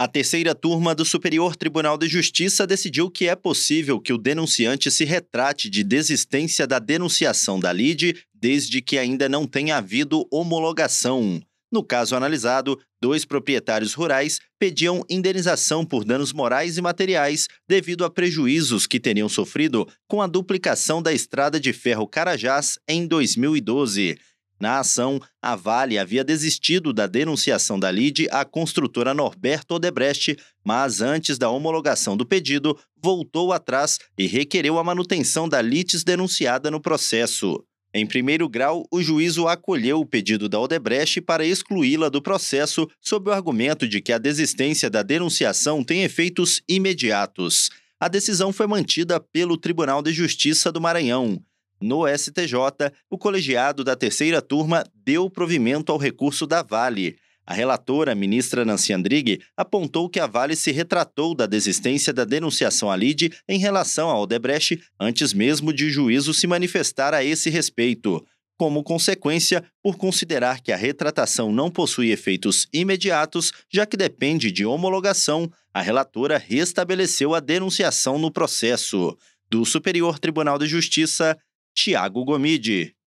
A terceira turma do Superior Tribunal de Justiça decidiu que é possível que o denunciante se retrate de desistência da denunciação da lide, desde que ainda não tenha havido homologação. No caso analisado, dois proprietários rurais pediam indenização por danos morais e materiais devido a prejuízos que teriam sofrido com a duplicação da estrada de ferro Carajás em 2012. Na ação, a Vale havia desistido da denunciação da lide à construtora Norberto Odebrecht, mas antes da homologação do pedido, voltou atrás e requereu a manutenção da litis denunciada no processo. Em primeiro grau, o juízo acolheu o pedido da Odebrecht para excluí-la do processo sob o argumento de que a desistência da denunciação tem efeitos imediatos. A decisão foi mantida pelo Tribunal de Justiça do Maranhão. No STJ, o colegiado da terceira turma deu provimento ao recurso da Vale. A relatora, ministra Nancy Andrighi, apontou que a Vale se retratou da desistência da denunciação à LIDE em relação ao Odebrecht antes mesmo de juízo se manifestar a esse respeito. Como consequência, por considerar que a retratação não possui efeitos imediatos, já que depende de homologação, a relatora restabeleceu a denunciação no processo. Do Superior Tribunal de Justiça, Tiago Gomide.